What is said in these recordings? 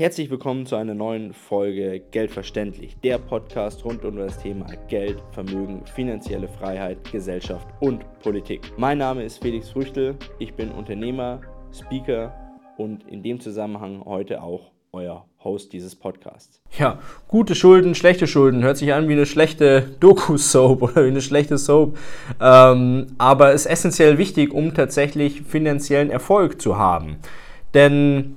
Herzlich willkommen zu einer neuen Folge Geldverständlich, der Podcast rund um das Thema Geld, Vermögen, finanzielle Freiheit, Gesellschaft und Politik. Mein Name ist Felix Früchtel, ich bin Unternehmer, Speaker und in dem Zusammenhang heute auch euer Host dieses Podcasts. Ja, gute Schulden, schlechte Schulden, hört sich an wie eine schlechte Doku-Soap oder wie eine schlechte Soap, ähm, aber ist essentiell wichtig, um tatsächlich finanziellen Erfolg zu haben. Denn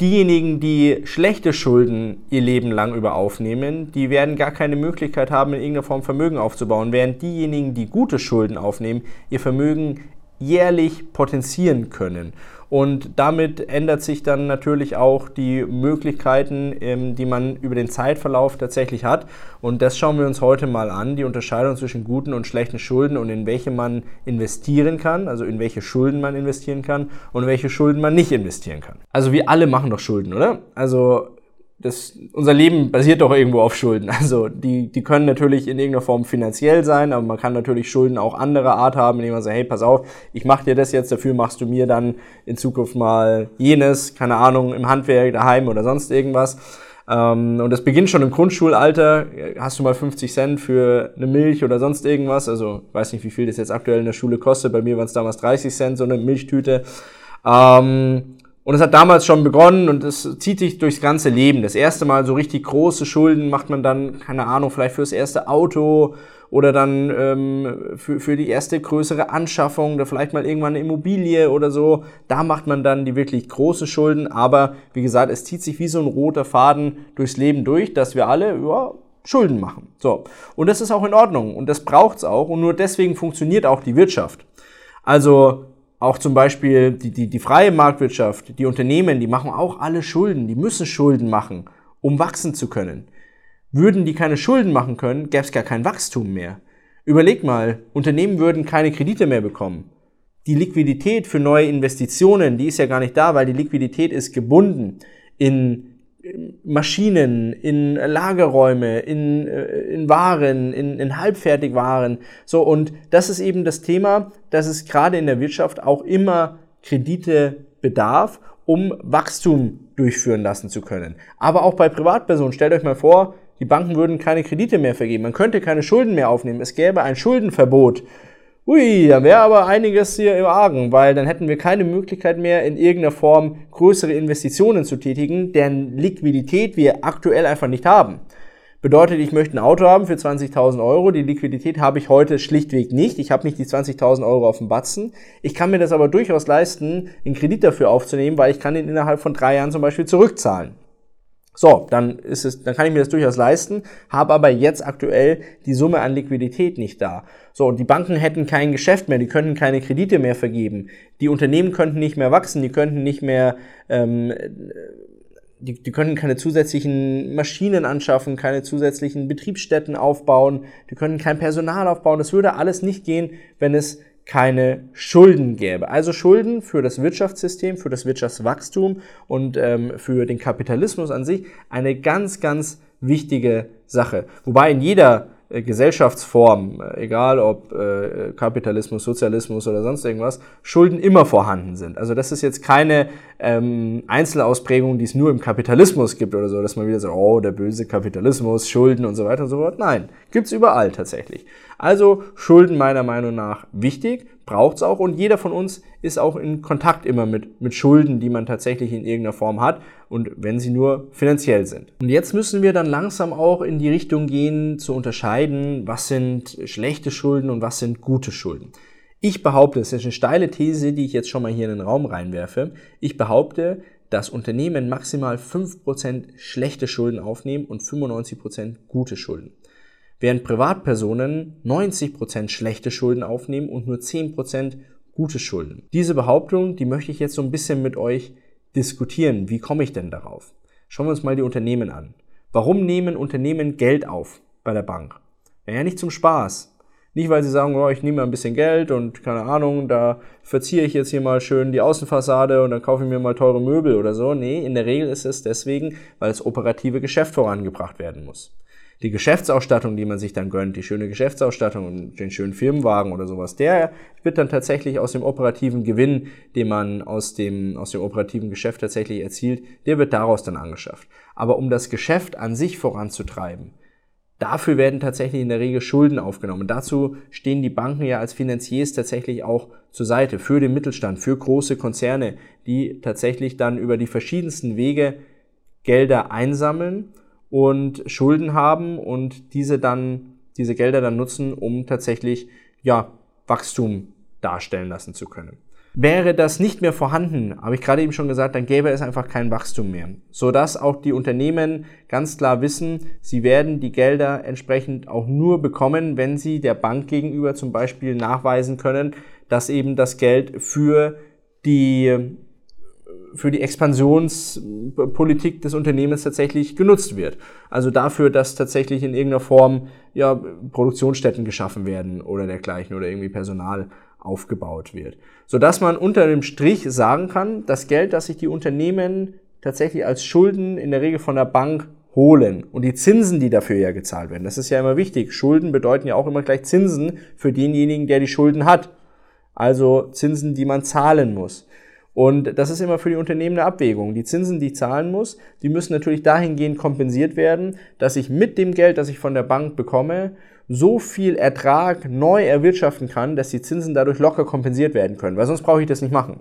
diejenigen, die schlechte Schulden ihr Leben lang über aufnehmen, die werden gar keine Möglichkeit haben, in irgendeiner Form Vermögen aufzubauen, während diejenigen, die gute Schulden aufnehmen, ihr Vermögen jährlich potenzieren können. Und damit ändert sich dann natürlich auch die Möglichkeiten, ähm, die man über den Zeitverlauf tatsächlich hat. Und das schauen wir uns heute mal an, die Unterscheidung zwischen guten und schlechten Schulden und in welche man investieren kann, also in welche Schulden man investieren kann und welche Schulden man nicht investieren kann. Also wir alle machen doch Schulden, oder? Also das, unser Leben basiert doch irgendwo auf Schulden. Also die, die können natürlich in irgendeiner Form finanziell sein, aber man kann natürlich Schulden auch anderer Art haben, indem man sagt, hey, pass auf, ich mache dir das jetzt, dafür machst du mir dann in Zukunft mal jenes, keine Ahnung, im Handwerk, daheim oder sonst irgendwas. Ähm, und das beginnt schon im Grundschulalter. Hast du mal 50 Cent für eine Milch oder sonst irgendwas? Also ich weiß nicht, wie viel das jetzt aktuell in der Schule kostet. Bei mir waren es damals 30 Cent, so eine Milchtüte. Ähm, und es hat damals schon begonnen und es zieht sich durchs ganze Leben. Das erste Mal so richtig große Schulden macht man dann, keine Ahnung, vielleicht fürs erste Auto oder dann ähm, für, für die erste größere Anschaffung oder vielleicht mal irgendwann eine Immobilie oder so. Da macht man dann die wirklich großen Schulden. Aber wie gesagt, es zieht sich wie so ein roter Faden durchs Leben durch, dass wir alle ja, Schulden machen. So. Und das ist auch in Ordnung und das braucht's auch und nur deswegen funktioniert auch die Wirtschaft. Also auch zum Beispiel die, die, die freie Marktwirtschaft, die Unternehmen, die machen auch alle Schulden, die müssen Schulden machen, um wachsen zu können. Würden die keine Schulden machen können, gäbe es gar kein Wachstum mehr. Überleg mal, Unternehmen würden keine Kredite mehr bekommen. Die Liquidität für neue Investitionen, die ist ja gar nicht da, weil die Liquidität ist gebunden in Maschinen, in Lagerräume, in, äh, in Waren, in, in Halbfertigwaren. So, und das ist eben das Thema, dass es gerade in der Wirtschaft auch immer Kredite bedarf, um Wachstum durchführen lassen zu können. Aber auch bei Privatpersonen, stellt euch mal vor, die Banken würden keine Kredite mehr vergeben, man könnte keine Schulden mehr aufnehmen, es gäbe ein Schuldenverbot Ui, da wäre aber einiges hier im Argen, weil dann hätten wir keine Möglichkeit mehr, in irgendeiner Form größere Investitionen zu tätigen, deren Liquidität wir aktuell einfach nicht haben. Bedeutet, ich möchte ein Auto haben für 20.000 Euro. Die Liquidität habe ich heute schlichtweg nicht. Ich habe nicht die 20.000 Euro auf dem Batzen. Ich kann mir das aber durchaus leisten, einen Kredit dafür aufzunehmen, weil ich kann ihn innerhalb von drei Jahren zum Beispiel zurückzahlen. So, dann ist es, dann kann ich mir das durchaus leisten, habe aber jetzt aktuell die Summe an Liquidität nicht da. So, die Banken hätten kein Geschäft mehr, die könnten keine Kredite mehr vergeben, die Unternehmen könnten nicht mehr wachsen, die könnten nicht mehr, ähm, die, die könnten keine zusätzlichen Maschinen anschaffen, keine zusätzlichen Betriebsstätten aufbauen, die können kein Personal aufbauen. Das würde alles nicht gehen, wenn es keine Schulden gäbe. Also Schulden für das Wirtschaftssystem, für das Wirtschaftswachstum und ähm, für den Kapitalismus an sich eine ganz, ganz wichtige Sache. Wobei in jeder äh, Gesellschaftsform, äh, egal ob äh, Kapitalismus, Sozialismus oder sonst irgendwas, Schulden immer vorhanden sind. Also das ist jetzt keine ähm, Einzelausprägung, die es nur im Kapitalismus gibt oder so, dass man wieder sagt, oh, der böse Kapitalismus, Schulden und so weiter und so fort. Nein, gibt's überall tatsächlich. Also Schulden meiner Meinung nach wichtig, braucht's auch und jeder von uns ist auch in Kontakt immer mit, mit Schulden, die man tatsächlich in irgendeiner Form hat und wenn sie nur finanziell sind. Und jetzt müssen wir dann langsam auch in die Richtung gehen, zu unterscheiden, was sind schlechte Schulden und was sind gute Schulden. Ich behaupte, es ist eine steile These, die ich jetzt schon mal hier in den Raum reinwerfe. Ich behaupte, dass Unternehmen maximal 5% schlechte Schulden aufnehmen und 95% gute Schulden während Privatpersonen 90% schlechte Schulden aufnehmen und nur 10% gute Schulden. Diese Behauptung, die möchte ich jetzt so ein bisschen mit euch diskutieren. Wie komme ich denn darauf? Schauen wir uns mal die Unternehmen an. Warum nehmen Unternehmen Geld auf bei der Bank? Ja, nicht zum Spaß. Nicht, weil sie sagen, oh, ich nehme ein bisschen Geld und keine Ahnung, da verziehe ich jetzt hier mal schön die Außenfassade und dann kaufe ich mir mal teure Möbel oder so. Nee, in der Regel ist es deswegen, weil das operative Geschäft vorangebracht werden muss. Die Geschäftsausstattung, die man sich dann gönnt, die schöne Geschäftsausstattung und den schönen Firmenwagen oder sowas, der wird dann tatsächlich aus dem operativen Gewinn, den man aus dem, aus dem operativen Geschäft tatsächlich erzielt, der wird daraus dann angeschafft. Aber um das Geschäft an sich voranzutreiben, dafür werden tatsächlich in der Regel Schulden aufgenommen. Dazu stehen die Banken ja als Finanziers tatsächlich auch zur Seite für den Mittelstand, für große Konzerne, die tatsächlich dann über die verschiedensten Wege Gelder einsammeln und Schulden haben und diese dann, diese Gelder dann nutzen, um tatsächlich, ja, Wachstum darstellen lassen zu können. Wäre das nicht mehr vorhanden, habe ich gerade eben schon gesagt, dann gäbe es einfach kein Wachstum mehr. Sodass auch die Unternehmen ganz klar wissen, sie werden die Gelder entsprechend auch nur bekommen, wenn sie der Bank gegenüber zum Beispiel nachweisen können, dass eben das Geld für die für die Expansionspolitik des Unternehmens tatsächlich genutzt wird. Also dafür, dass tatsächlich in irgendeiner Form ja, Produktionsstätten geschaffen werden oder dergleichen oder irgendwie Personal aufgebaut wird. Sodass man unter dem Strich sagen kann, das Geld, das sich die Unternehmen tatsächlich als Schulden in der Regel von der Bank holen und die Zinsen, die dafür ja gezahlt werden, das ist ja immer wichtig. Schulden bedeuten ja auch immer gleich Zinsen für denjenigen, der die Schulden hat. Also Zinsen, die man zahlen muss. Und das ist immer für die Unternehmen eine Abwägung. Die Zinsen, die ich zahlen muss, die müssen natürlich dahingehend kompensiert werden, dass ich mit dem Geld, das ich von der Bank bekomme, so viel Ertrag neu erwirtschaften kann, dass die Zinsen dadurch locker kompensiert werden können. Weil sonst brauche ich das nicht machen.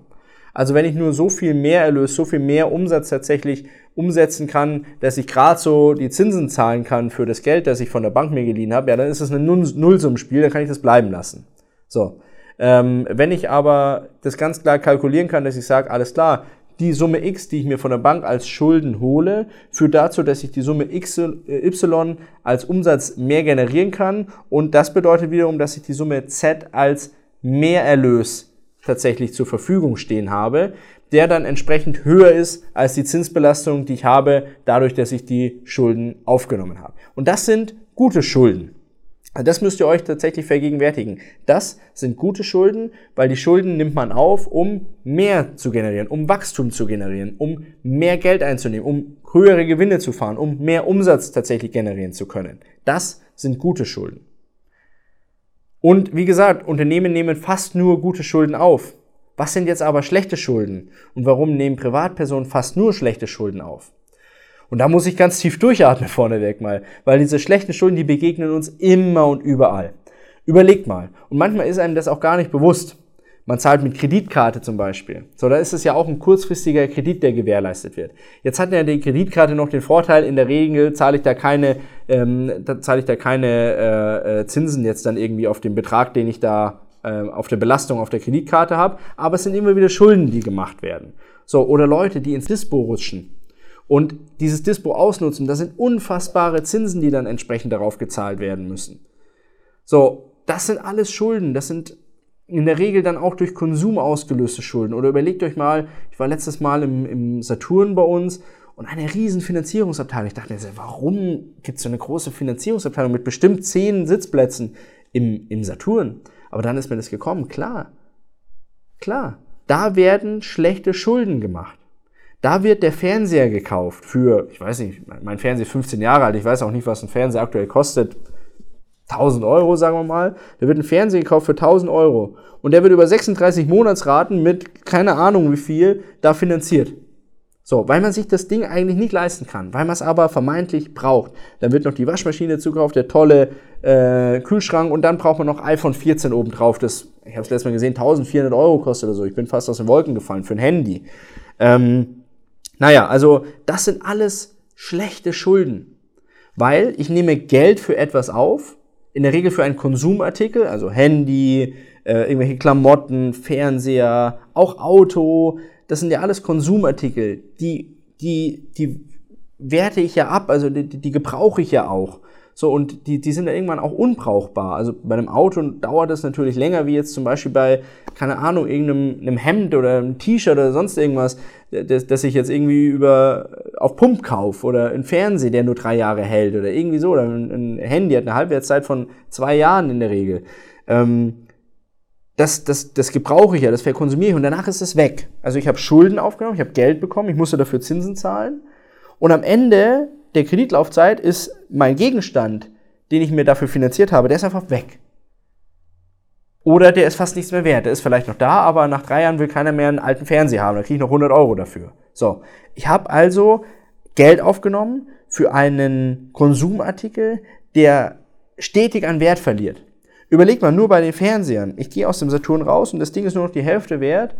Also wenn ich nur so viel mehr Erlös, so viel mehr Umsatz tatsächlich umsetzen kann, dass ich gerade so die Zinsen zahlen kann für das Geld, das ich von der Bank mir geliehen habe, ja, dann ist das ein Nullsummenspiel, dann kann ich das bleiben lassen. So. Ähm, wenn ich aber das ganz klar kalkulieren kann, dass ich sage, alles klar, die Summe X, die ich mir von der Bank als Schulden hole, führt dazu, dass ich die Summe X, äh, Y als Umsatz mehr generieren kann. Und das bedeutet wiederum, dass ich die Summe Z als Mehrerlös tatsächlich zur Verfügung stehen habe, der dann entsprechend höher ist als die Zinsbelastung, die ich habe, dadurch, dass ich die Schulden aufgenommen habe. Und das sind gute Schulden. Das müsst ihr euch tatsächlich vergegenwärtigen. Das sind gute Schulden, weil die Schulden nimmt man auf, um mehr zu generieren, um Wachstum zu generieren, um mehr Geld einzunehmen, um höhere Gewinne zu fahren, um mehr Umsatz tatsächlich generieren zu können. Das sind gute Schulden. Und wie gesagt, Unternehmen nehmen fast nur gute Schulden auf. Was sind jetzt aber schlechte Schulden? Und warum nehmen Privatpersonen fast nur schlechte Schulden auf? Und da muss ich ganz tief durchatmen vorneweg mal, weil diese schlechten Schulden, die begegnen uns immer und überall. Überlegt mal. Und manchmal ist einem das auch gar nicht bewusst. Man zahlt mit Kreditkarte zum Beispiel. So, da ist es ja auch ein kurzfristiger Kredit, der gewährleistet wird. Jetzt hat ja die Kreditkarte noch den Vorteil, in der Regel zahle ich da keine, ähm, da zahle ich da keine äh, äh, Zinsen jetzt dann irgendwie auf den Betrag, den ich da äh, auf der Belastung auf der Kreditkarte habe. Aber es sind immer wieder Schulden, die gemacht werden. So, oder Leute, die ins Dispo rutschen und dieses Dispo ausnutzen, das sind unfassbare Zinsen, die dann entsprechend darauf gezahlt werden müssen. So, das sind alles Schulden, das sind in der Regel dann auch durch Konsum ausgelöste Schulden. Oder überlegt euch mal, ich war letztes Mal im, im Saturn bei uns und eine riesen Finanzierungsabteilung. Ich dachte warum gibt es so eine große Finanzierungsabteilung mit bestimmt zehn Sitzplätzen im, im Saturn? Aber dann ist mir das gekommen, klar. Klar. Da werden schlechte Schulden gemacht. Da wird der Fernseher gekauft für, ich weiß nicht, mein Fernseher ist 15 Jahre alt, ich weiß auch nicht, was ein Fernseher aktuell kostet. 1000 Euro, sagen wir mal. Da wird ein Fernseher gekauft für 1000 Euro. Und der wird über 36 Monatsraten mit keine Ahnung wie viel da finanziert. So, weil man sich das Ding eigentlich nicht leisten kann, weil man es aber vermeintlich braucht. Dann wird noch die Waschmaschine zugekauft, der tolle äh, Kühlschrank und dann braucht man noch iPhone 14 obendrauf, das, ich habe es letztes Mal gesehen, 1400 Euro kostet oder so. Ich bin fast aus den Wolken gefallen für ein Handy. Ähm, naja, also das sind alles schlechte Schulden, weil ich nehme Geld für etwas auf, in der Regel für einen Konsumartikel, also Handy, äh, irgendwelche Klamotten, Fernseher, auch Auto, das sind ja alles Konsumartikel, die, die, die werte ich ja ab, also die, die gebrauche ich ja auch. So, und die, die sind dann irgendwann auch unbrauchbar. Also bei einem Auto dauert das natürlich länger, wie jetzt zum Beispiel bei, keine Ahnung, irgendeinem einem Hemd oder einem T-Shirt oder sonst irgendwas, das, das ich jetzt irgendwie über auf Pump kaufe oder ein Fernseher, der nur drei Jahre hält oder irgendwie so, oder ein, ein Handy hat eine Halbwertszeit von zwei Jahren in der Regel. Ähm, das, das, das gebrauche ich ja, das verkonsumiere ich und danach ist es weg. Also ich habe Schulden aufgenommen, ich habe Geld bekommen, ich musste dafür Zinsen zahlen und am Ende der Kreditlaufzeit ist mein Gegenstand, den ich mir dafür finanziert habe, der ist einfach weg. Oder der ist fast nichts mehr wert. Der ist vielleicht noch da, aber nach drei Jahren will keiner mehr einen alten Fernseher haben. Da kriege ich noch 100 Euro dafür. So, ich habe also Geld aufgenommen für einen Konsumartikel, der stetig an Wert verliert. Überleg mal, nur bei den Fernsehern. Ich gehe aus dem Saturn raus und das Ding ist nur noch die Hälfte wert,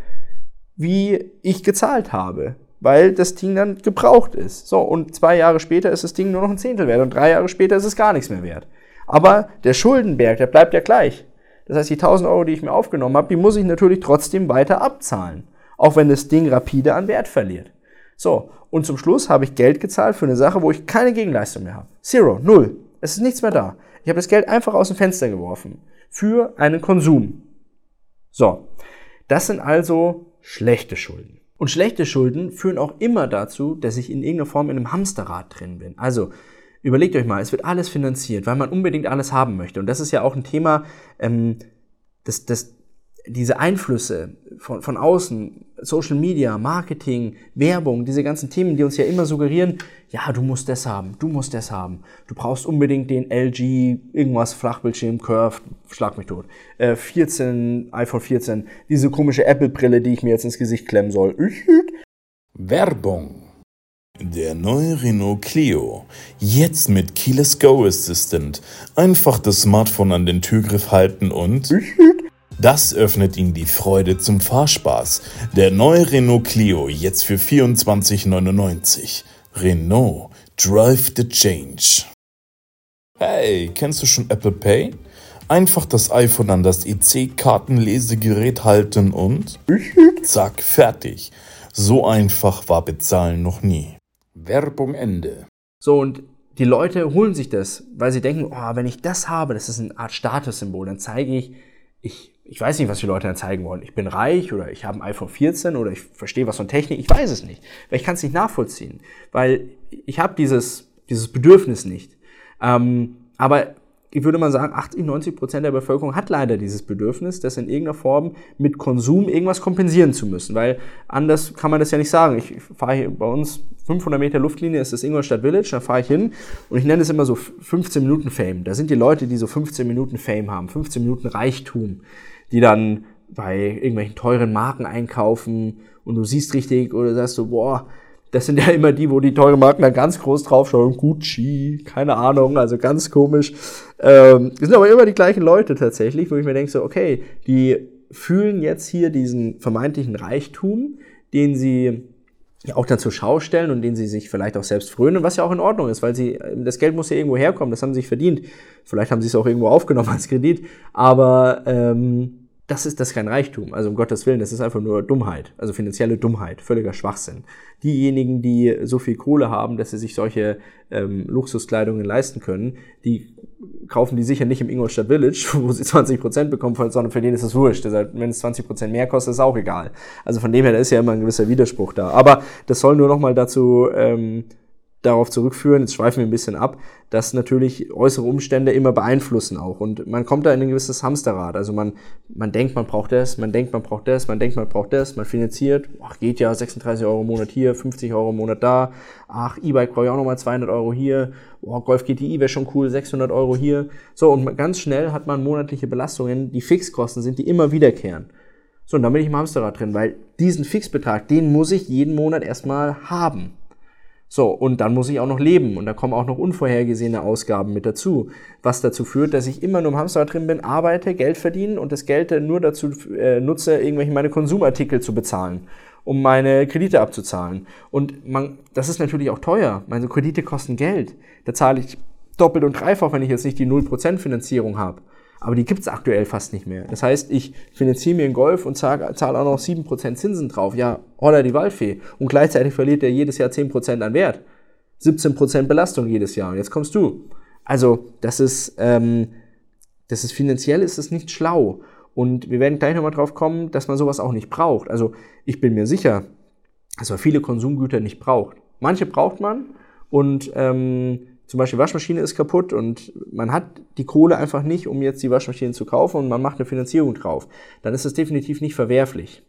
wie ich gezahlt habe. Weil das Ding dann gebraucht ist. So, und zwei Jahre später ist das Ding nur noch ein Zehntel wert und drei Jahre später ist es gar nichts mehr wert. Aber der Schuldenberg, der bleibt ja gleich. Das heißt, die 1000 Euro, die ich mir aufgenommen habe, die muss ich natürlich trotzdem weiter abzahlen. Auch wenn das Ding rapide an Wert verliert. So, und zum Schluss habe ich Geld gezahlt für eine Sache, wo ich keine Gegenleistung mehr habe. Zero, null. Es ist nichts mehr da. Ich habe das Geld einfach aus dem Fenster geworfen. Für einen Konsum. So, das sind also schlechte Schulden. Und schlechte Schulden führen auch immer dazu, dass ich in irgendeiner Form in einem Hamsterrad drin bin. Also, Überlegt euch mal, es wird alles finanziert, weil man unbedingt alles haben möchte. Und das ist ja auch ein Thema, ähm, das, das, diese Einflüsse von, von außen, Social Media, Marketing, Werbung, diese ganzen Themen, die uns ja immer suggerieren, ja, du musst das haben, du musst das haben. Du brauchst unbedingt den LG, irgendwas, Flachbildschirm, Curve, schlag mich tot. Äh, 14, iPhone 14, diese komische Apple-Brille, die ich mir jetzt ins Gesicht klemmen soll. Werbung der neue Renault Clio. Jetzt mit Keyless Go Assistant. Einfach das Smartphone an den Türgriff halten und das öffnet Ihnen die Freude zum Fahrspaß. Der neue Renault Clio jetzt für 24,99. Renault Drive the Change. Hey, kennst du schon Apple Pay? Einfach das iPhone an das EC-Kartenlesegerät halten und zack, fertig. So einfach war Bezahlen noch nie. Werbung Ende. So, und die Leute holen sich das, weil sie denken, oh, wenn ich das habe, das ist eine Art Statussymbol, dann zeige ich, ich, ich weiß nicht, was die Leute dann zeigen wollen. Ich bin reich oder ich habe ein iPhone 14 oder ich verstehe was von Technik, ich weiß es nicht. Weil ich kann es nicht nachvollziehen, weil ich habe dieses, dieses Bedürfnis nicht. Ähm, aber ich würde mal sagen, 80, 90 Prozent der Bevölkerung hat leider dieses Bedürfnis, das in irgendeiner Form mit Konsum irgendwas kompensieren zu müssen, weil anders kann man das ja nicht sagen. Ich fahre hier bei uns 500 Meter Luftlinie ist das Ingolstadt Village, da fahre ich hin und ich nenne es immer so 15 Minuten Fame. Da sind die Leute, die so 15 Minuten Fame haben, 15 Minuten Reichtum, die dann bei irgendwelchen teuren Marken einkaufen und du siehst richtig oder sagst du, boah, das sind ja immer die, wo die teuren Marken dann ganz groß draufschauen. Gucci, keine Ahnung, also ganz komisch. Ähm, sind aber immer die gleichen Leute tatsächlich, wo ich mir denke so, okay, die fühlen jetzt hier diesen vermeintlichen Reichtum, den sie ja auch dann zur Schau stellen und den sie sich vielleicht auch selbst frönen, was ja auch in Ordnung ist, weil sie, das Geld muss ja irgendwo herkommen, das haben sie sich verdient. Vielleicht haben sie es auch irgendwo aufgenommen als Kredit, aber ähm, das ist, das ist kein Reichtum. Also um Gottes Willen, das ist einfach nur Dummheit. Also finanzielle Dummheit, völliger Schwachsinn. Diejenigen, die so viel Kohle haben, dass sie sich solche ähm, Luxuskleidungen leisten können, die kaufen die sicher nicht im Ingolstadt Village, wo sie 20% bekommen, sondern für den ist es wurscht. Deshalb, wenn es 20% mehr kostet, ist auch egal. Also von dem her, da ist ja immer ein gewisser Widerspruch da. Aber das soll nur nochmal dazu ähm, darauf zurückführen, jetzt schweifen wir ein bisschen ab, dass natürlich äußere Umstände immer beeinflussen auch. Und man kommt da in ein gewisses Hamsterrad. Also man, man denkt, man braucht das, man denkt, man braucht das, man denkt, man braucht das, man finanziert, ach, geht ja 36 Euro im Monat hier, 50 Euro im Monat da, ach, E-Bike brauche ich auch nochmal 200 Euro hier, oh, Golf GTI wäre schon cool, 600 Euro hier. So, und ganz schnell hat man monatliche Belastungen, die Fixkosten sind, die immer wiederkehren. So, und dann bin ich im Hamsterrad drin, weil diesen Fixbetrag, den muss ich jeden Monat erstmal haben. So, und dann muss ich auch noch leben und da kommen auch noch unvorhergesehene Ausgaben mit dazu, was dazu führt, dass ich immer nur im Hamsterrad drin bin, arbeite, Geld verdiene und das Geld nur dazu äh, nutze, irgendwelche meine Konsumartikel zu bezahlen, um meine Kredite abzuzahlen. Und man, das ist natürlich auch teuer. Meine Kredite kosten Geld. Da zahle ich doppelt und dreifach, wenn ich jetzt nicht die 0% Finanzierung habe aber die gibt's aktuell fast nicht mehr. Das heißt, ich finanziere mir einen Golf und zahle zahl auch noch 7% Zinsen drauf. Ja, holla die Waldfee. Und gleichzeitig verliert er jedes Jahr 10% an Wert. 17% Belastung jedes Jahr. Und jetzt kommst du. Also, das ist, ähm, das ist finanziell ist es nicht schlau. Und wir werden gleich nochmal drauf kommen, dass man sowas auch nicht braucht. Also, ich bin mir sicher, dass man viele Konsumgüter nicht braucht. Manche braucht man und ähm, zum Beispiel Waschmaschine ist kaputt und man hat die Kohle einfach nicht, um jetzt die Waschmaschine zu kaufen und man macht eine Finanzierung drauf, dann ist das definitiv nicht verwerflich.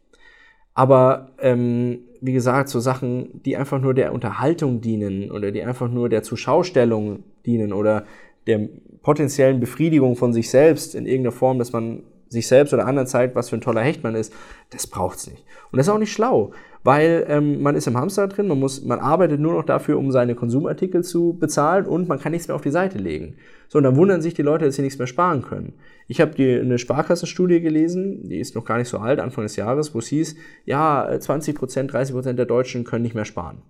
Aber ähm, wie gesagt, so Sachen, die einfach nur der Unterhaltung dienen oder die einfach nur der Zuschaustellung dienen oder der potenziellen Befriedigung von sich selbst in irgendeiner Form, dass man sich selbst oder anderen zeigt, was für ein toller Hecht man ist, das braucht's nicht. Und das ist auch nicht schlau, weil ähm, man ist im Hamster drin, man muss, man arbeitet nur noch dafür, um seine Konsumartikel zu bezahlen und man kann nichts mehr auf die Seite legen. So, und dann wundern sich die Leute, dass sie nichts mehr sparen können. Ich habe eine Sparkassenstudie gelesen, die ist noch gar nicht so alt, Anfang des Jahres, wo es hieß, ja, 20 Prozent, 30 Prozent der Deutschen können nicht mehr sparen.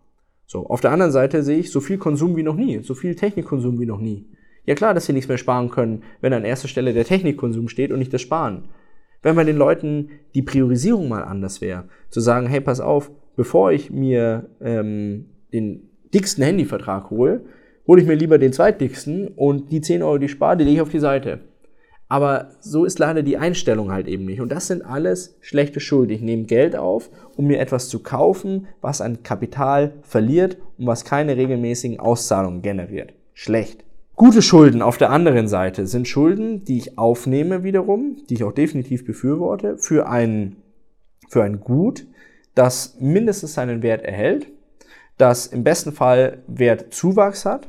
So, auf der anderen Seite sehe ich so viel Konsum wie noch nie, so viel Technikkonsum wie noch nie. Ja klar, dass sie nichts mehr sparen können, wenn an erster Stelle der Technikkonsum steht und nicht das Sparen. Wenn bei den Leuten die Priorisierung mal anders wäre, zu sagen, hey, pass auf, bevor ich mir ähm, den dicksten Handyvertrag hole, hole ich mir lieber den zweitdicksten und die 10 Euro, die ich spare, die lege ich auf die Seite. Aber so ist leider die Einstellung halt eben nicht. Und das sind alles schlechte Schuld. Ich nehme Geld auf, um mir etwas zu kaufen, was an Kapital verliert und was keine regelmäßigen Auszahlungen generiert. Schlecht. Gute Schulden auf der anderen Seite sind Schulden, die ich aufnehme wiederum, die ich auch definitiv befürworte, für ein, für ein Gut, das mindestens seinen Wert erhält, das im besten Fall Wertzuwachs hat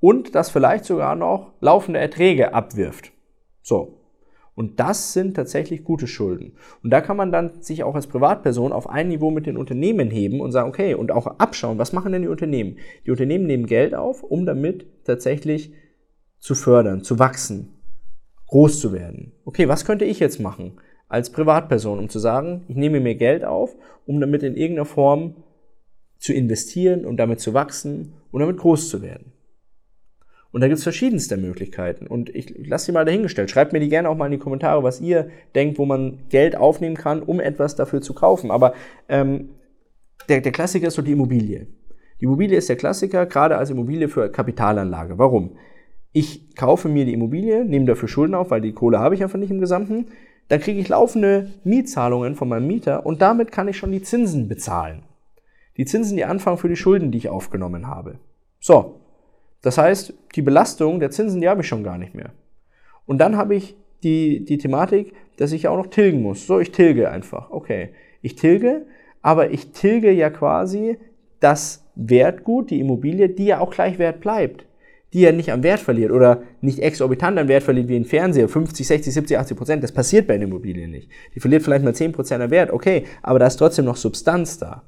und das vielleicht sogar noch laufende Erträge abwirft. So. Und das sind tatsächlich gute Schulden. Und da kann man dann sich auch als Privatperson auf ein Niveau mit den Unternehmen heben und sagen, okay, und auch abschauen, was machen denn die Unternehmen? Die Unternehmen nehmen Geld auf, um damit tatsächlich zu fördern, zu wachsen, groß zu werden. Okay, was könnte ich jetzt machen als Privatperson, um zu sagen, ich nehme mir Geld auf, um damit in irgendeiner Form zu investieren und damit zu wachsen und damit groß zu werden? Und da gibt es verschiedenste Möglichkeiten. Und ich lasse sie mal dahingestellt. Schreibt mir die gerne auch mal in die Kommentare, was ihr denkt, wo man Geld aufnehmen kann, um etwas dafür zu kaufen. Aber ähm, der, der Klassiker ist so die Immobilie. Die Immobilie ist der Klassiker, gerade als Immobilie für Kapitalanlage. Warum? Ich kaufe mir die Immobilie, nehme dafür Schulden auf, weil die Kohle habe ich einfach nicht im Gesamten. Dann kriege ich laufende Mietzahlungen von meinem Mieter und damit kann ich schon die Zinsen bezahlen. Die Zinsen, die anfangen für die Schulden, die ich aufgenommen habe. So, das heißt, die Belastung der Zinsen, die habe ich schon gar nicht mehr. Und dann habe ich die, die Thematik, dass ich auch noch tilgen muss. So, ich tilge einfach. Okay, ich tilge, aber ich tilge ja quasi das Wertgut, die Immobilie, die ja auch gleich wert bleibt. Die ja nicht am Wert verliert oder nicht exorbitant an Wert verliert wie ein Fernseher, 50, 60, 70, 80 Prozent. Das passiert bei einer Immobilie nicht. Die verliert vielleicht mal 10 Prozent an Wert, okay, aber da ist trotzdem noch Substanz da.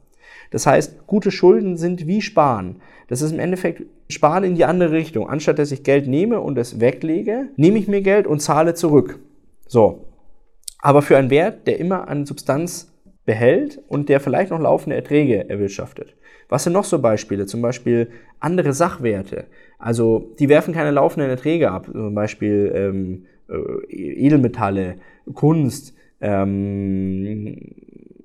Das heißt, gute Schulden sind wie Sparen. Das ist im Endeffekt Sparen in die andere Richtung. Anstatt dass ich Geld nehme und es weglege, nehme ich mir Geld und zahle zurück. So. Aber für einen Wert, der immer an Substanz behält und der vielleicht noch laufende Erträge erwirtschaftet. Was sind noch so Beispiele? Zum Beispiel andere Sachwerte. Also die werfen keine laufenden Erträge ab. Zum Beispiel ähm, äh, Edelmetalle, Kunst, ähm,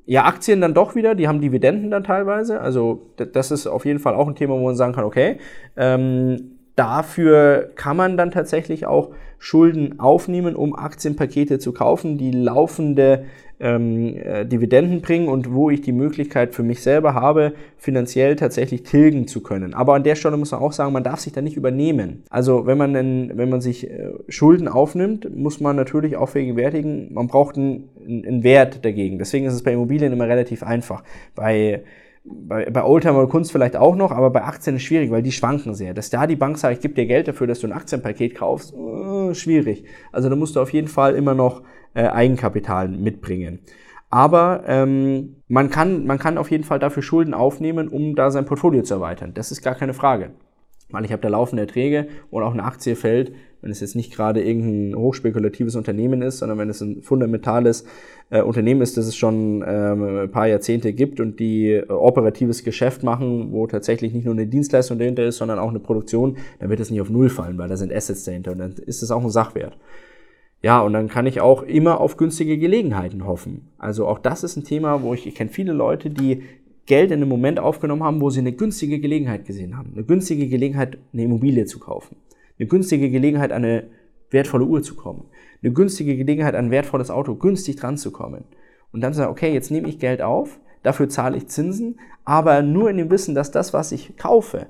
ja, Aktien dann doch wieder, die haben Dividenden dann teilweise. Also das ist auf jeden Fall auch ein Thema, wo man sagen kann, okay, ähm, dafür kann man dann tatsächlich auch Schulden aufnehmen, um Aktienpakete zu kaufen, die laufende ähm, äh, Dividenden bringen und wo ich die Möglichkeit für mich selber habe, finanziell tatsächlich tilgen zu können. Aber an der Stelle muss man auch sagen, man darf sich da nicht übernehmen. Also wenn man, einen, wenn man sich äh, Schulden aufnimmt, muss man natürlich auch vergegenwärtigen, man braucht einen, einen Wert dagegen. Deswegen ist es bei Immobilien immer relativ einfach. Bei bei, bei Oldtimer Kunst vielleicht auch noch, aber bei Aktien ist schwierig, weil die schwanken sehr. Dass da die Bank sagt, ich gebe dir Geld dafür, dass du ein Aktienpaket kaufst, äh, schwierig. Also da musst du auf jeden Fall immer noch äh, Eigenkapital mitbringen. Aber ähm, man, kann, man kann auf jeden Fall dafür Schulden aufnehmen, um da sein Portfolio zu erweitern. Das ist gar keine Frage. Weil ich habe da laufende Erträge und auch eine Aktie fällt, wenn es jetzt nicht gerade irgendein hochspekulatives Unternehmen ist, sondern wenn es ein fundamentales äh, Unternehmen ist, das es schon ähm, ein paar Jahrzehnte gibt und die äh, operatives Geschäft machen, wo tatsächlich nicht nur eine Dienstleistung dahinter ist, sondern auch eine Produktion, dann wird es nicht auf Null fallen, weil da sind Assets dahinter und dann ist es auch ein Sachwert. Ja, und dann kann ich auch immer auf günstige Gelegenheiten hoffen. Also auch das ist ein Thema, wo ich, ich kenne viele Leute, die Geld in einem Moment aufgenommen haben, wo sie eine günstige Gelegenheit gesehen haben. Eine günstige Gelegenheit, eine Immobilie zu kaufen. Eine günstige Gelegenheit, eine wertvolle Uhr zu kommen. Eine günstige Gelegenheit, ein wertvolles Auto günstig dran zu kommen. Und dann sagen, okay, jetzt nehme ich Geld auf, dafür zahle ich Zinsen, aber nur in dem Wissen, dass das, was ich kaufe,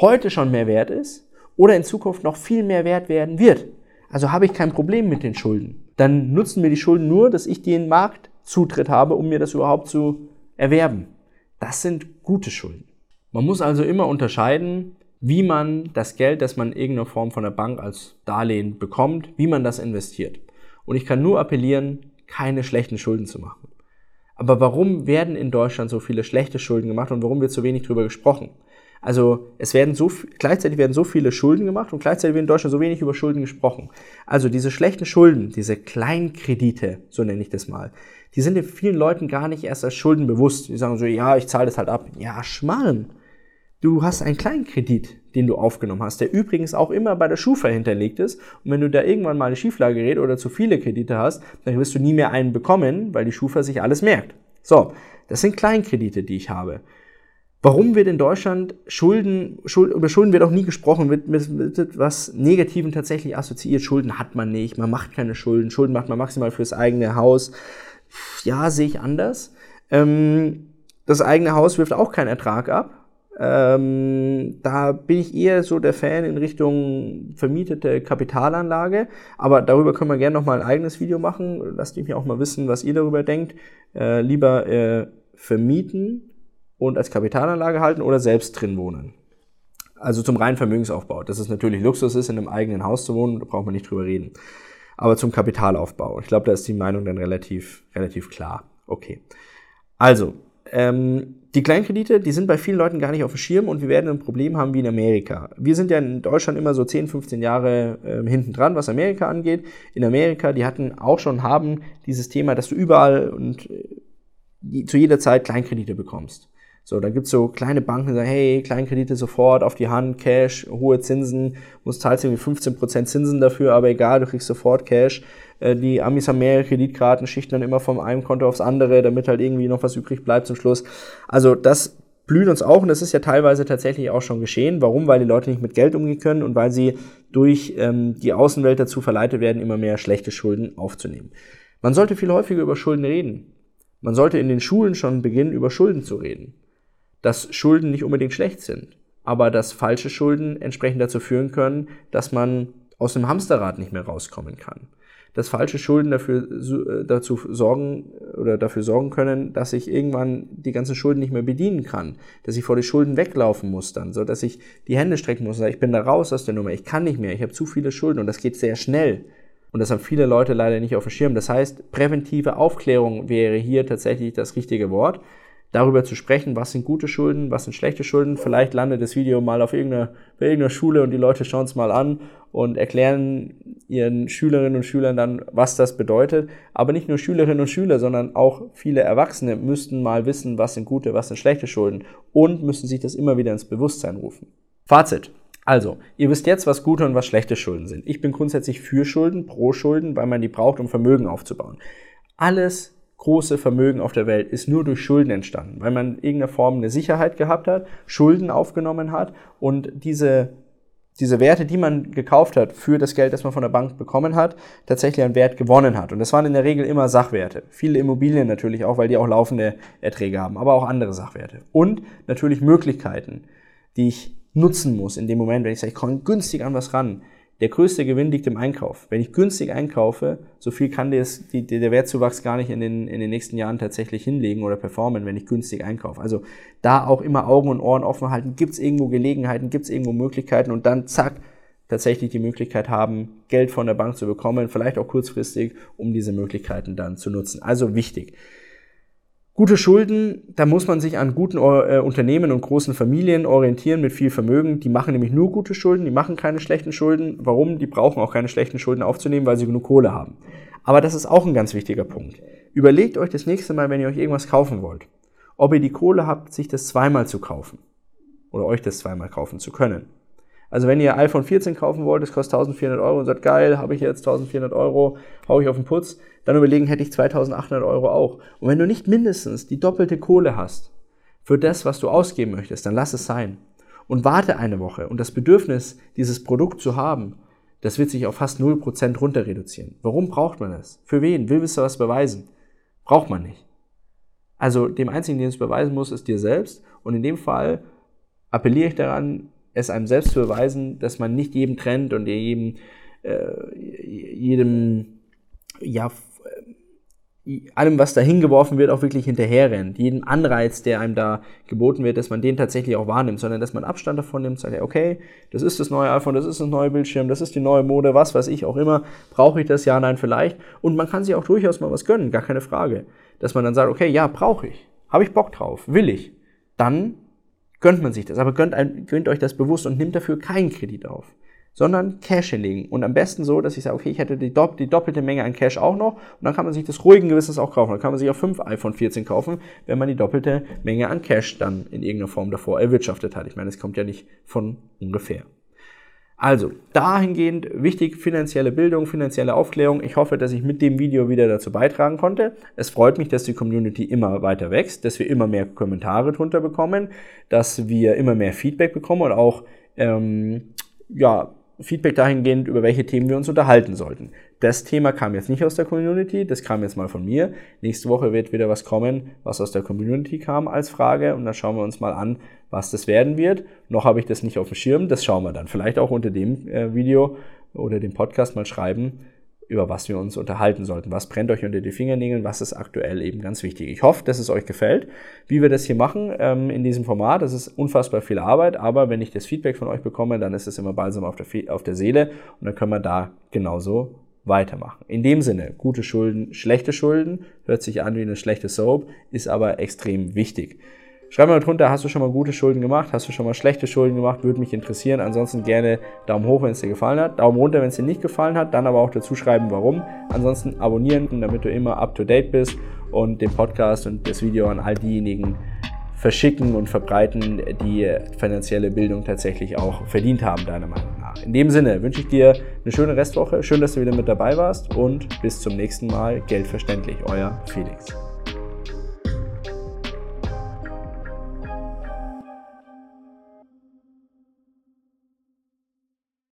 heute schon mehr wert ist oder in Zukunft noch viel mehr wert werden wird. Also habe ich kein Problem mit den Schulden. Dann nutzen mir die Schulden nur, dass ich den Marktzutritt habe, um mir das überhaupt zu erwerben. Das sind gute Schulden. Man muss also immer unterscheiden, wie man das Geld, das man in irgendeiner Form von der Bank als Darlehen bekommt, wie man das investiert. Und ich kann nur appellieren, keine schlechten Schulden zu machen. Aber warum werden in Deutschland so viele schlechte Schulden gemacht und warum wird so wenig darüber gesprochen? Also es werden so gleichzeitig werden so viele Schulden gemacht und gleichzeitig wird in Deutschland so wenig über Schulden gesprochen. Also diese schlechten Schulden, diese Kleinkredite, so nenne ich das mal, die sind den vielen Leuten gar nicht erst als Schulden bewusst. Die sagen so, ja, ich zahle das halt ab. Ja, Schmarrn. Du hast einen Kleinkredit, den du aufgenommen hast, der übrigens auch immer bei der Schufa hinterlegt ist. Und wenn du da irgendwann mal eine Schieflage gerät oder zu viele Kredite hast, dann wirst du nie mehr einen bekommen, weil die Schufa sich alles merkt. So, das sind Kleinkredite, die ich habe. Warum wird in Deutschland Schulden, Schuld, über Schulden wird auch nie gesprochen, wird mit, mit etwas Negativen tatsächlich assoziiert. Schulden hat man nicht, man macht keine Schulden, Schulden macht man maximal fürs eigene Haus. Ja, sehe ich anders. Ähm, das eigene Haus wirft auch keinen Ertrag ab. Ähm, da bin ich eher so der Fan in Richtung vermietete Kapitalanlage. Aber darüber können wir gerne noch mal ein eigenes Video machen. Lasst mich auch mal wissen, was ihr darüber denkt. Äh, lieber äh, vermieten und als Kapitalanlage halten oder selbst drin wohnen. Also zum reinen Vermögensaufbau. Dass es natürlich Luxus ist, in einem eigenen Haus zu wohnen, da braucht man nicht drüber reden. Aber zum Kapitalaufbau. Ich glaube, da ist die Meinung dann relativ, relativ klar. Okay. Also, ähm, die Kleinkredite, die sind bei vielen Leuten gar nicht auf dem Schirm und wir werden ein Problem haben wie in Amerika. Wir sind ja in Deutschland immer so 10, 15 Jahre äh, hinten dran, was Amerika angeht. In Amerika, die hatten auch schon, haben dieses Thema, dass du überall und äh, zu jeder Zeit Kleinkredite bekommst. So, dann gibt's so kleine Banken, die sagen, hey, Kleinkredite sofort auf die Hand, Cash, hohe Zinsen, musst zahlst irgendwie 15% Zinsen dafür, aber egal, du kriegst sofort Cash. Äh, die Amis haben mehrere Kreditkarten, schichten dann immer vom einen Konto aufs andere, damit halt irgendwie noch was übrig bleibt zum Schluss. Also das blüht uns auch und das ist ja teilweise tatsächlich auch schon geschehen. Warum? Weil die Leute nicht mit Geld umgehen können und weil sie durch ähm, die Außenwelt dazu verleitet werden, immer mehr schlechte Schulden aufzunehmen. Man sollte viel häufiger über Schulden reden. Man sollte in den Schulen schon beginnen, über Schulden zu reden dass Schulden nicht unbedingt schlecht sind, aber dass falsche Schulden entsprechend dazu führen können, dass man aus dem Hamsterrad nicht mehr rauskommen kann. Dass falsche Schulden dafür, äh, dazu sorgen oder dafür sorgen können, dass ich irgendwann die ganzen Schulden nicht mehr bedienen kann, dass ich vor die Schulden weglaufen muss dann, so dass ich die Hände strecken muss, ich bin da raus aus der Nummer, ich kann nicht mehr, ich habe zu viele Schulden und das geht sehr schnell. Und das haben viele Leute leider nicht auf dem Schirm. Das heißt, präventive Aufklärung wäre hier tatsächlich das richtige Wort darüber zu sprechen, was sind gute Schulden, was sind schlechte Schulden. Vielleicht landet das Video mal auf irgendeiner, irgendeiner Schule und die Leute schauen es mal an und erklären ihren Schülerinnen und Schülern dann, was das bedeutet. Aber nicht nur Schülerinnen und Schüler, sondern auch viele Erwachsene müssten mal wissen, was sind gute, was sind schlechte Schulden und müssen sich das immer wieder ins Bewusstsein rufen. Fazit. Also, ihr wisst jetzt, was gute und was schlechte Schulden sind. Ich bin grundsätzlich für Schulden, pro Schulden, weil man die braucht, um Vermögen aufzubauen. Alles große Vermögen auf der Welt ist nur durch Schulden entstanden, weil man in irgendeiner Form eine Sicherheit gehabt hat, Schulden aufgenommen hat und diese, diese Werte, die man gekauft hat für das Geld, das man von der Bank bekommen hat, tatsächlich einen Wert gewonnen hat. Und das waren in der Regel immer Sachwerte. Viele Immobilien natürlich auch, weil die auch laufende Erträge haben, aber auch andere Sachwerte. Und natürlich Möglichkeiten, die ich nutzen muss in dem Moment, wenn ich sage, ich komme günstig an was ran, der größte Gewinn liegt im Einkauf. Wenn ich günstig einkaufe, so viel kann des, die, der Wertzuwachs gar nicht in den, in den nächsten Jahren tatsächlich hinlegen oder performen, wenn ich günstig einkaufe. Also da auch immer Augen und Ohren offen halten. Gibt es irgendwo Gelegenheiten, gibt es irgendwo Möglichkeiten und dann zack, tatsächlich die Möglichkeit haben, Geld von der Bank zu bekommen, vielleicht auch kurzfristig, um diese Möglichkeiten dann zu nutzen. Also wichtig. Gute Schulden, da muss man sich an guten äh, Unternehmen und großen Familien orientieren mit viel Vermögen. Die machen nämlich nur gute Schulden, die machen keine schlechten Schulden. Warum? Die brauchen auch keine schlechten Schulden aufzunehmen, weil sie genug Kohle haben. Aber das ist auch ein ganz wichtiger Punkt. Überlegt euch das nächste Mal, wenn ihr euch irgendwas kaufen wollt, ob ihr die Kohle habt, sich das zweimal zu kaufen. Oder euch das zweimal kaufen zu können. Also wenn ihr iPhone 14 kaufen wollt, das kostet 1400 Euro und sagt, geil, habe ich jetzt 1400 Euro, hau ich auf den Putz, dann überlegen, hätte ich 2800 Euro auch. Und wenn du nicht mindestens die doppelte Kohle hast für das, was du ausgeben möchtest, dann lass es sein. Und warte eine Woche. Und das Bedürfnis, dieses Produkt zu haben, das wird sich auf fast 0% runter reduzieren. Warum braucht man das? Für wen? Will du was beweisen? Braucht man nicht. Also dem Einzigen, den es beweisen muss, ist dir selbst. Und in dem Fall appelliere ich daran, es einem selbst zu beweisen, dass man nicht jedem Trend und jedem, äh, jedem, ja, allem, was da hingeworfen wird, auch wirklich hinterherrennt. Jedem Anreiz, der einem da geboten wird, dass man den tatsächlich auch wahrnimmt, sondern dass man Abstand davon nimmt, sagt, okay, das ist das neue iPhone, das ist das neue Bildschirm, das ist die neue Mode, was weiß ich auch immer. Brauche ich das? Ja, nein, vielleicht. Und man kann sich auch durchaus mal was gönnen, gar keine Frage. Dass man dann sagt, okay, ja, brauche ich. Habe ich Bock drauf? Will ich? Dann gönnt man sich das. Aber gönnt, gönnt euch das bewusst und nimmt dafür keinen Kredit auf sondern Cash hinlegen. Und am besten so, dass ich sage, okay, ich hätte die, dopp die, doppelte Menge an Cash auch noch und dann kann man sich das ruhigen Gewissens auch kaufen. Dann kann man sich auch fünf iPhone 14 kaufen, wenn man die doppelte Menge an Cash dann in irgendeiner Form davor erwirtschaftet hat. Ich meine, es kommt ja nicht von ungefähr. Also, dahingehend wichtig finanzielle Bildung, finanzielle Aufklärung. Ich hoffe, dass ich mit dem Video wieder dazu beitragen konnte. Es freut mich, dass die Community immer weiter wächst, dass wir immer mehr Kommentare drunter bekommen, dass wir immer mehr Feedback bekommen und auch ähm, ja, Feedback dahingehend, über welche Themen wir uns unterhalten sollten. Das Thema kam jetzt nicht aus der Community, das kam jetzt mal von mir. Nächste Woche wird wieder was kommen, was aus der Community kam als Frage und dann schauen wir uns mal an, was das werden wird. Noch habe ich das nicht auf dem Schirm, das schauen wir dann. Vielleicht auch unter dem äh, Video oder dem Podcast mal schreiben, über was wir uns unterhalten sollten. Was brennt euch unter die Fingernägeln? Was ist aktuell eben ganz wichtig? Ich hoffe, dass es euch gefällt, wie wir das hier machen ähm, in diesem Format. Das ist unfassbar viel Arbeit, aber wenn ich das Feedback von euch bekomme, dann ist es immer balsam auf der, auf der Seele und dann können wir da genauso weitermachen. In dem Sinne, gute Schulden, schlechte Schulden, hört sich an wie eine schlechte Soap, ist aber extrem wichtig. Schreib mal drunter, hast du schon mal gute Schulden gemacht? Hast du schon mal schlechte Schulden gemacht? Würde mich interessieren. Ansonsten gerne Daumen hoch, wenn es dir gefallen hat. Daumen runter, wenn es dir nicht gefallen hat. Dann aber auch dazu schreiben, warum. Ansonsten abonnieren, damit du immer up to date bist und den Podcast und das Video an all diejenigen verschicken und verbreiten, die finanzielle Bildung tatsächlich auch verdient haben, deiner Meinung nach. In dem Sinne wünsche ich dir eine schöne Restwoche. Schön, dass du wieder mit dabei warst und bis zum nächsten Mal. Geldverständlich, euer Felix.